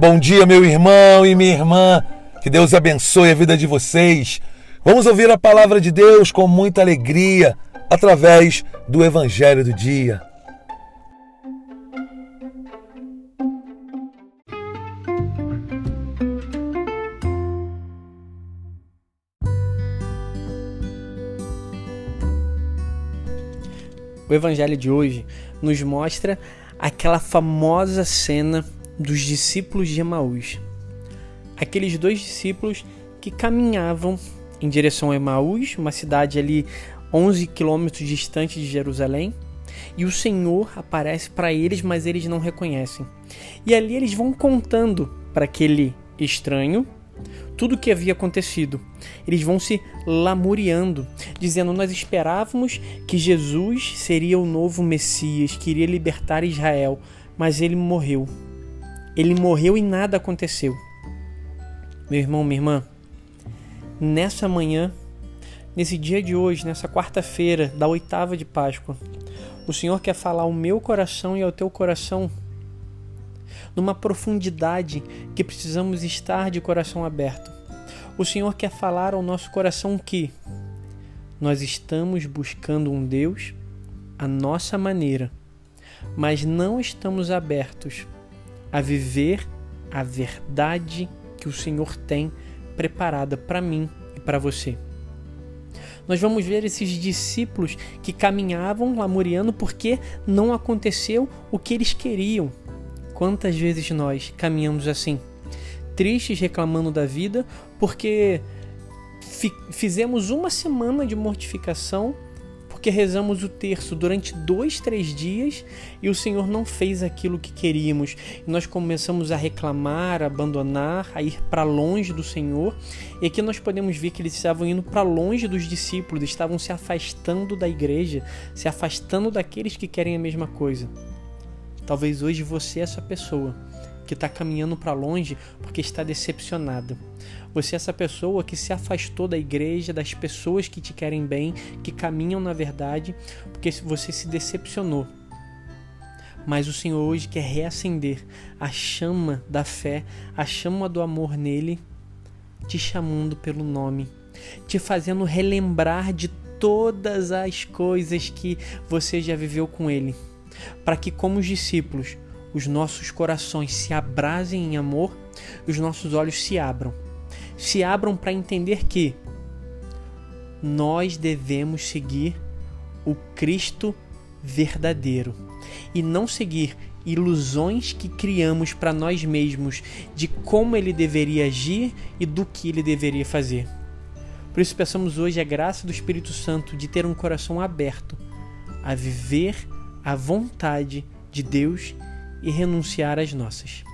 Bom dia, meu irmão e minha irmã. Que Deus abençoe a vida de vocês. Vamos ouvir a palavra de Deus com muita alegria através do Evangelho do Dia. O Evangelho de hoje nos mostra aquela famosa cena dos discípulos de Emaús. Aqueles dois discípulos que caminhavam em direção a Emaús, uma cidade ali 11 quilômetros distante de Jerusalém, e o Senhor aparece para eles, mas eles não reconhecem. E ali eles vão contando para aquele estranho tudo o que havia acontecido. Eles vão se lamuriando, dizendo: Nós esperávamos que Jesus seria o novo Messias, que iria libertar Israel, mas ele morreu. Ele morreu e nada aconteceu. Meu irmão, minha irmã, nessa manhã, nesse dia de hoje, nessa quarta-feira da oitava de Páscoa, o Senhor quer falar ao meu coração e ao teu coração numa profundidade que precisamos estar de coração aberto. O Senhor quer falar ao nosso coração que nós estamos buscando um Deus à nossa maneira, mas não estamos abertos a viver a verdade que o Senhor tem preparada para mim e para você. Nós vamos ver esses discípulos que caminhavam lamuriando porque não aconteceu o que eles queriam. Quantas vezes nós caminhamos assim, tristes, reclamando da vida, porque fizemos uma semana de mortificação porque rezamos o terço durante dois, três dias e o Senhor não fez aquilo que queríamos. E nós começamos a reclamar, a abandonar, a ir para longe do Senhor. E aqui nós podemos ver que eles estavam indo para longe dos discípulos, estavam se afastando da igreja, se afastando daqueles que querem a mesma coisa. Talvez hoje você é essa pessoa que está caminhando para longe porque está decepcionada. Você é essa pessoa que se afastou da igreja, das pessoas que te querem bem, que caminham na verdade, porque você se decepcionou. Mas o Senhor hoje quer reacender a chama da fé, a chama do amor nele, te chamando pelo nome, te fazendo relembrar de todas as coisas que você já viveu com ele, para que, como os discípulos, os nossos corações se abrasem em amor e os nossos olhos se abram. Se abram para entender que nós devemos seguir o Cristo verdadeiro e não seguir ilusões que criamos para nós mesmos de como ele deveria agir e do que ele deveria fazer. Por isso, peçamos hoje a graça do Espírito Santo de ter um coração aberto a viver a vontade de Deus e renunciar às nossas.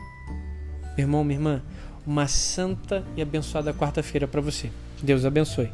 Meu irmão, minha irmã, uma santa e abençoada quarta-feira para você. Deus abençoe.